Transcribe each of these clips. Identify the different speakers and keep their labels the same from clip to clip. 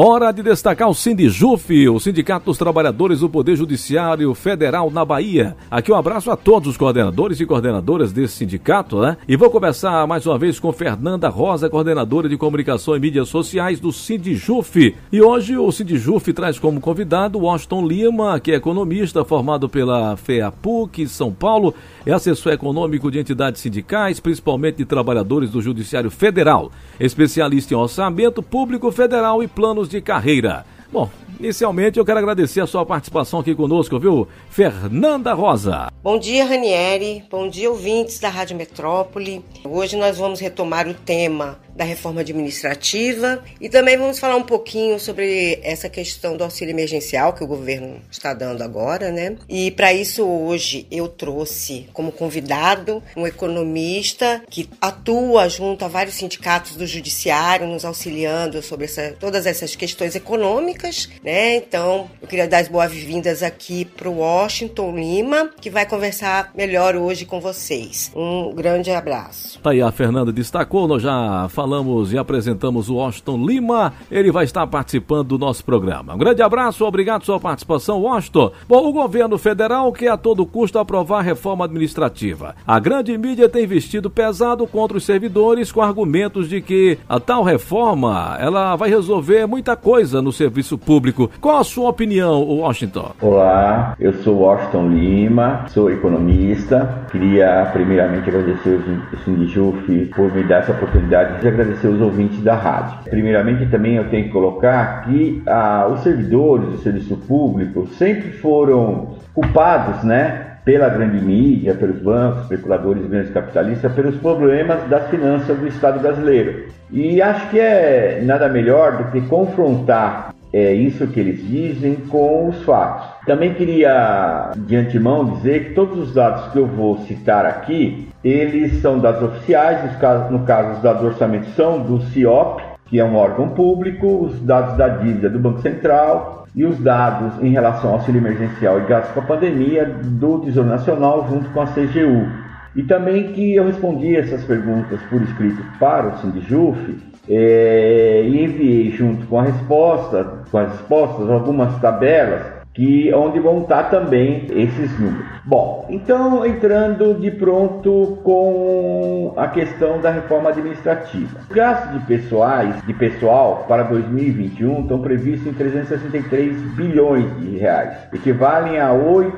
Speaker 1: Hora de destacar o Sindijuf, o Sindicato dos Trabalhadores do Poder Judiciário Federal na Bahia. Aqui um abraço a todos os coordenadores e coordenadoras desse sindicato, né? E vou começar mais uma vez com Fernanda Rosa, coordenadora de comunicação e mídias sociais do Sindijuf. E hoje o Sindijuf traz como convidado Washington Lima, que é economista formado pela FEAPUC São Paulo, é assessor econômico de entidades sindicais, principalmente de trabalhadores do Judiciário Federal, especialista em orçamento público federal e planos de carreira. Bom, inicialmente eu quero agradecer a sua participação aqui conosco, viu? Fernanda Rosa.
Speaker 2: Bom dia, Ranieri. Bom dia, ouvintes da Rádio Metrópole. Hoje nós vamos retomar o tema da reforma administrativa e também vamos falar um pouquinho sobre essa questão do auxílio emergencial que o governo está dando agora, né? E para isso hoje eu trouxe como convidado um economista que atua junto a vários sindicatos do judiciário nos auxiliando sobre essa, todas essas questões econômicas, né? Então, eu queria dar as boas-vindas aqui para o Washington Lima, que vai conversar melhor hoje com vocês. Um grande abraço.
Speaker 1: Tá aí, a Fernanda destacou, nós já falamos falamos e apresentamos o Washington Lima. Ele vai estar participando do nosso programa. Um grande abraço, obrigado pela sua participação, Washington. Bom, o governo federal quer a todo custo aprovar a reforma administrativa. A grande mídia tem vestido pesado contra os servidores com argumentos de que a tal reforma ela vai resolver muita coisa no serviço público. Qual a sua opinião, Washington?
Speaker 3: Olá, eu sou Washington Lima, sou economista. Queria primeiramente agradecer o Sindijuf por me dar essa oportunidade de agradecer os ouvintes da rádio. Primeiramente, também eu tenho que colocar que ah, os servidores do serviço público sempre foram culpados, né? Pela grande mídia, pelos bancos, especuladores grandes capitalistas, pelos problemas das finanças do Estado brasileiro. E acho que é nada melhor do que confrontar é isso que eles dizem com os fatos. Também queria de antemão dizer que todos os dados que eu vou citar aqui, eles são dados oficiais, no caso os dados do orçamento são do CIOP, que é um órgão público, os dados da dívida do Banco Central e os dados em relação ao auxílio emergencial e gastos com a pandemia do Tesouro Nacional junto com a CGU. E também que eu respondi essas perguntas por escrito para o Sindijuf é, e enviei junto com a resposta, com as respostas, algumas tabelas que onde vão estar também esses números. Bom, então entrando de pronto com a questão da reforma administrativa. Os gastos de pessoais, de pessoal para 2021 estão previstos em 363 bilhões de reais, equivalem a 8,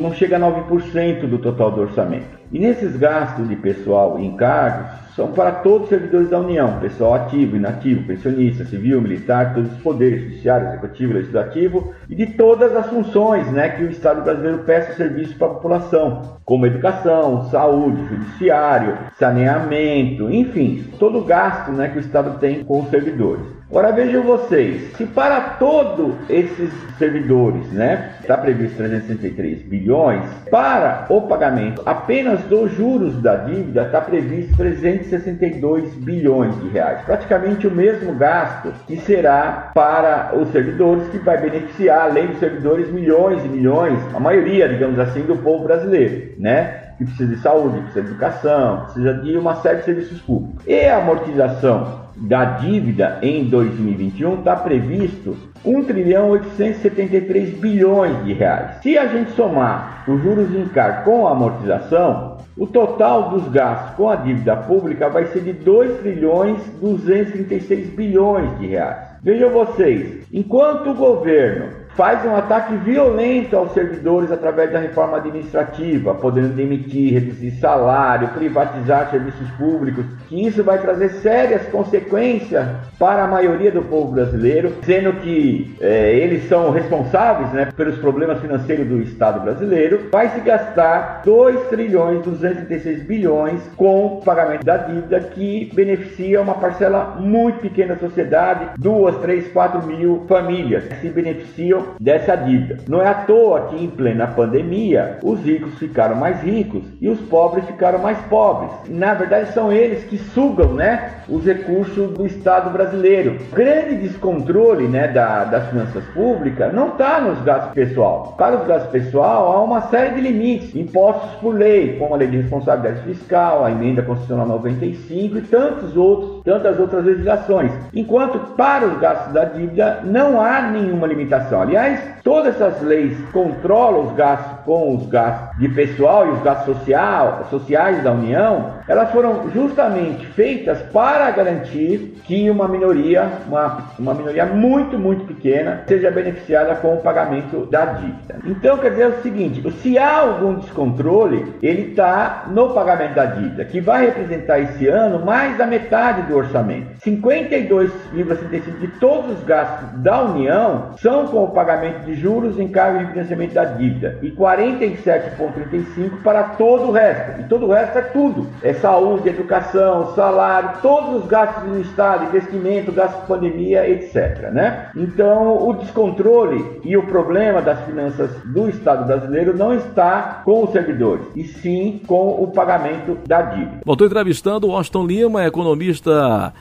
Speaker 3: não chega a 9% do total do orçamento. E nesses gastos de pessoal e encargos são para todos os servidores da União, pessoal ativo, inativo, pensionista, civil, militar, todos os poderes, judiciário, executivo, legislativo e de todas as funções né, que o Estado brasileiro presta serviço para a população, como educação, saúde, judiciário, saneamento, enfim, todo o gasto né, que o Estado tem com os servidores. Agora vejam vocês, se para todos esses servidores, né, está previsto 363 bilhões, para o pagamento apenas dos juros da dívida está previsto 362 bilhões de reais, praticamente o mesmo gasto que será para os servidores que vai beneficiar, além dos servidores, milhões e milhões, a maioria, digamos assim, do povo brasileiro, né? Que precisa de saúde, precisa de educação, precisa de uma série de serviços públicos. E a amortização da dívida em 2021 está previsto 1 trilhão 873 bilhões de reais. Se a gente somar os juros de encargo com a amortização, o total dos gastos com a dívida pública vai ser de 2 trilhões 236 bilhões de reais. Vejam vocês, enquanto o governo faz um ataque violento aos servidores através da reforma administrativa, podendo demitir, reduzir salário, privatizar serviços públicos, que isso vai trazer sérias consequências para a maioria do povo brasileiro, sendo que é, eles são responsáveis né, pelos problemas financeiros do Estado brasileiro, vai se gastar 2 trilhões 236 bilhões com o pagamento da dívida que beneficia uma parcela muito pequena da sociedade, 2, 3, 4 mil famílias. Que se beneficiam dessa dívida. Não é à toa que em plena pandemia os ricos ficaram mais ricos e os pobres ficaram mais pobres. Na verdade são eles que sugam, né, os recursos do Estado brasileiro. O grande descontrole, né, da, das finanças públicas não está nos gastos pessoal. Para os gastos pessoal há uma série de limites impostos por lei, como a lei de responsabilidade fiscal, a emenda constitucional 95 e tantos outros tantas outras legislações. Enquanto para os gastos da dívida não há nenhuma limitação. Aliás, todas essas leis controlam os gastos com os gastos de pessoal e os gastos social, sociais da União, elas foram justamente feitas para garantir que uma minoria, uma, uma minoria muito, muito pequena, seja beneficiada com o pagamento da dívida. Então, quer dizer o seguinte, se há algum descontrole, ele está no pagamento da dívida, que vai representar esse ano mais da metade do orçamento. 52,75% de todos os gastos da União são com o pagamento de juros, encargos e financiamento da dívida, e 47,35% para todo o resto. E todo o resto é tudo: é saúde, educação, salário, todos os gastos do Estado, investimento, gastos de pandemia, etc. Né? Então, o descontrole e o problema das finanças do Estado brasileiro não está com os servidores, e sim com o pagamento da dívida.
Speaker 1: Bom, estou entrevistando o Washington Lima, economista,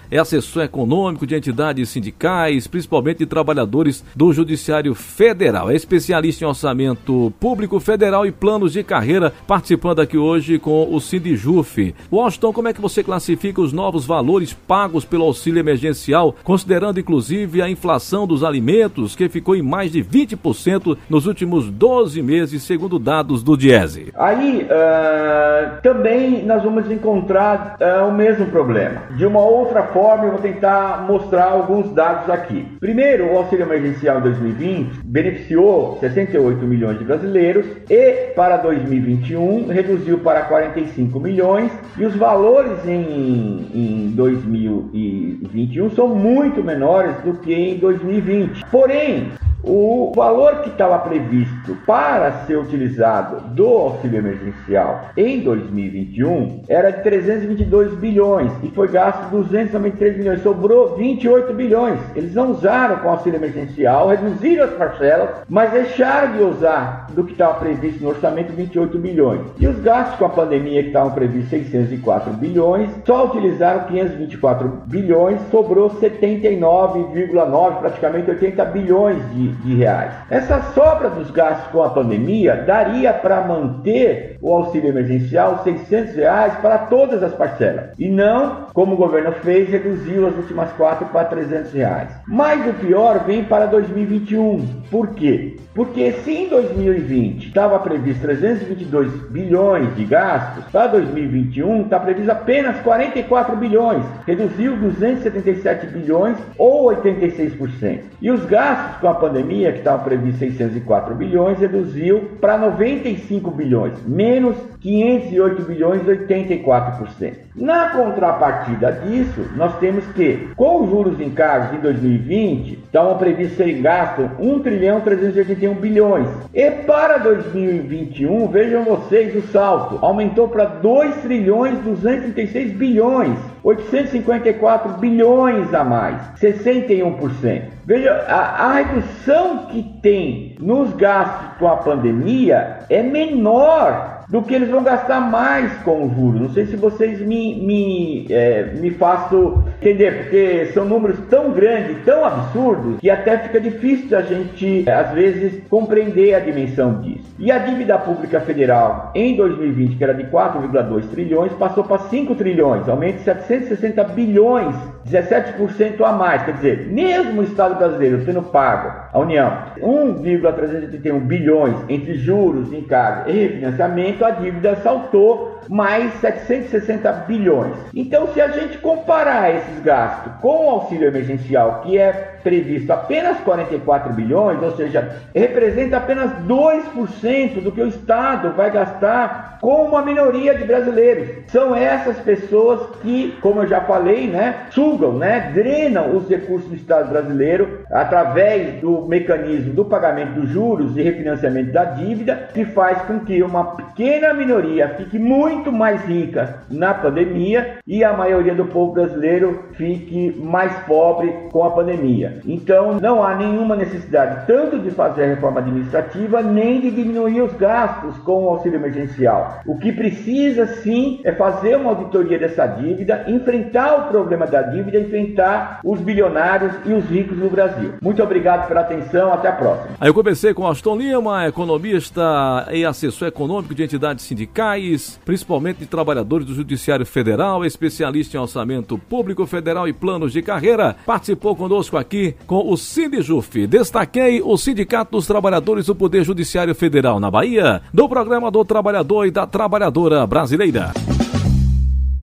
Speaker 1: é assessor econômico de entidades sindicais, principalmente de trabalhadores do Judiciário Federal. É especialista em orçamento público federal e planos de carreira, participando aqui hoje com o Sindijuf. Washington, como é que você classifica os novos valores pagos pelo auxílio emergencial, considerando inclusive a inflação dos alimentos, que ficou em mais de 20% nos últimos 12 meses, segundo dados do Diese?
Speaker 3: Aí uh, também nós vamos encontrar uh, o mesmo problema. De uma outra forma, eu vou tentar mostrar alguns dados aqui. Primeiro, o auxílio emergencial em 2020 beneficiou 68 milhões de brasileiros e para 2021 reduziu para 45 milhões e os valores em, em 2021 são muito menores do que em 2020. Porém, o valor que estava previsto para ser utilizado do auxílio emergencial em 2021 era de 322 bilhões e foi gasto 293 milhões, sobrou 28 bilhões. Eles não usaram com auxílio emergencial, reduziram as parcelas, mas deixaram de usar do que estava previsto no orçamento 28 bilhões. E os gastos com a pandemia que estavam previstos 604 bilhões, só utilizaram 524 bilhões, sobrou 79,9, praticamente 80 bilhões de de reais. Essa sobra dos gastos com a pandemia daria para manter o auxílio emergencial 600 reais para todas as parcelas e não, como o governo fez, reduziu as últimas quatro para 300 reais. Mas o pior vem para 2021. Por quê? Porque se em 2020 estava previsto 322 bilhões de gastos, para 2021 está previsto apenas 44 bilhões, reduziu 277 bilhões ou 86%. E os gastos com a pandemia, que estavam previstos 604 bilhões, reduziu para 95 bilhões, menos 508 bilhões, 84%. Na contrapartida disso, nós temos que, com os juros em cargos em 2020, estavam previstos serem gastos 1 trilhão 381 bilhões. E para 2021, vejam vocês o salto, aumentou para 2 trilhões 236 bilhões, 854 bilhões a mais, 61%. Veja, a, a redução que tem nos gastos com a pandemia é menor do que eles vão gastar mais com o juros. Não sei se vocês me, me, é, me façam entender, porque são números tão grandes, tão absurdos, que até fica difícil a gente, às vezes, compreender a dimensão disso. E a dívida pública federal em 2020, que era de 4,2 trilhões, passou para 5 trilhões, aumento de 760 bilhões, 17% a mais. Quer dizer, mesmo o Estado brasileiro tendo pago a União. 1,381 bilhões entre juros, encargos e refinanciamento, a dívida saltou mais 760 bilhões. Então, se a gente comparar esses gastos com o auxílio emergencial, que é previsto apenas 44 bilhões, ou seja, representa apenas 2% do que o Estado vai gastar com uma minoria de brasileiros. São essas pessoas que, como eu já falei, né, sugam, né, drenam os recursos do Estado brasileiro através do mecanismo do pagamento dos juros e refinanciamento da dívida, que faz com que uma pequena minoria fique muito mais rica na pandemia e a maioria do povo brasileiro fique mais pobre com a pandemia. Então, não há nenhuma necessidade tanto de fazer a reforma administrativa, nem de diminuir os gastos com o auxílio emergencial. O que precisa sim é fazer uma auditoria dessa dívida, enfrentar o problema da dívida, enfrentar os bilionários e os ricos no Brasil. Muito obrigado pela atenção, até a próxima.
Speaker 1: Aí eu conversei com Aston Lima, economista e assessor econômico de entidades sindicais, principalmente de trabalhadores do Judiciário Federal, especialista em orçamento público federal e planos de carreira, participou conosco aqui com o Sindijuf. Destaquei o Sindicato dos Trabalhadores do Poder Judiciário Federal na Bahia, do programa do Trabalhador e da Trabalhadora Brasileira.